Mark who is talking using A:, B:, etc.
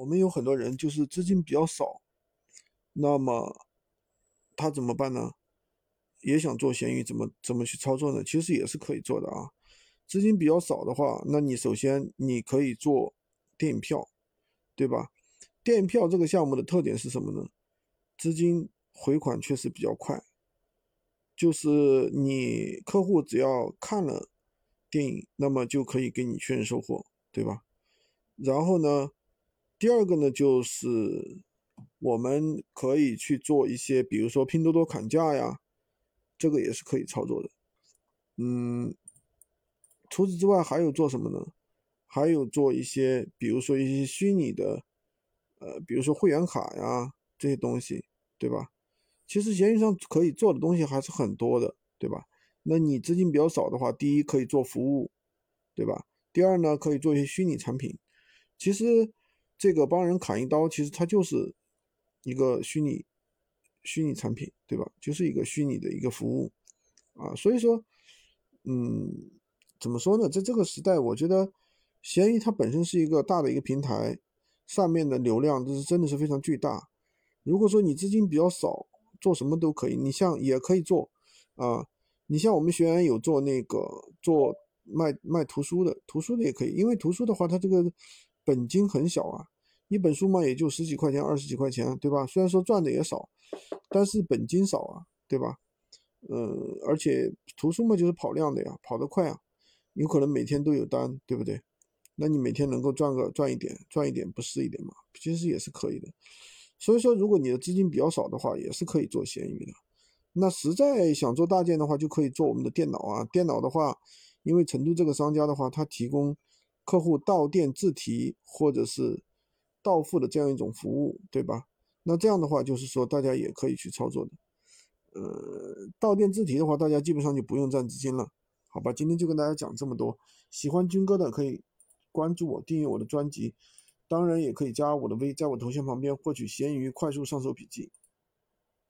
A: 我们有很多人就是资金比较少，那么他怎么办呢？也想做闲鱼，怎么怎么去操作呢？其实也是可以做的啊。资金比较少的话，那你首先你可以做电影票，对吧？电影票这个项目的特点是什么呢？资金回款确实比较快，就是你客户只要看了电影，那么就可以给你确认收货，对吧？然后呢，第二个呢，就是我们可以去做一些，比如说拼多多砍价呀，这个也是可以操作的，嗯。除此之外还有做什么呢？还有做一些，比如说一些虚拟的，呃，比如说会员卡呀这些东西，对吧？其实闲鱼上可以做的东西还是很多的，对吧？那你资金比较少的话，第一可以做服务，对吧？第二呢，可以做一些虚拟产品。其实这个帮人砍一刀，其实它就是一个虚拟虚拟产品，对吧？就是一个虚拟的一个服务啊。所以说，嗯。怎么说呢？在这个时代，我觉得闲鱼它本身是一个大的一个平台，上面的流量都是真的是非常巨大。如果说你资金比较少，做什么都可以。你像也可以做啊，你像我们学员有做那个做卖卖图书的，图书的也可以，因为图书的话，它这个本金很小啊，一本书嘛也就十几块钱、二十几块钱，对吧？虽然说赚的也少，但是本金少啊，对吧？嗯，而且图书嘛就是跑量的呀，跑得快啊。有可能每天都有单，对不对？那你每天能够赚个赚一点，赚一点不是一点嘛？其实也是可以的。所以说，如果你的资金比较少的话，也是可以做闲鱼的。那实在想做大件的话，就可以做我们的电脑啊。电脑的话，因为成都这个商家的话，他提供客户到店自提或者是到付的这样一种服务，对吧？那这样的话，就是说大家也可以去操作的。呃，到店自提的话，大家基本上就不用占资金了。好吧，今天就跟大家讲这么多。喜欢军哥的可以关注我，订阅我的专辑，当然也可以加我的微，在我头像旁边获取闲鱼快速上手笔记。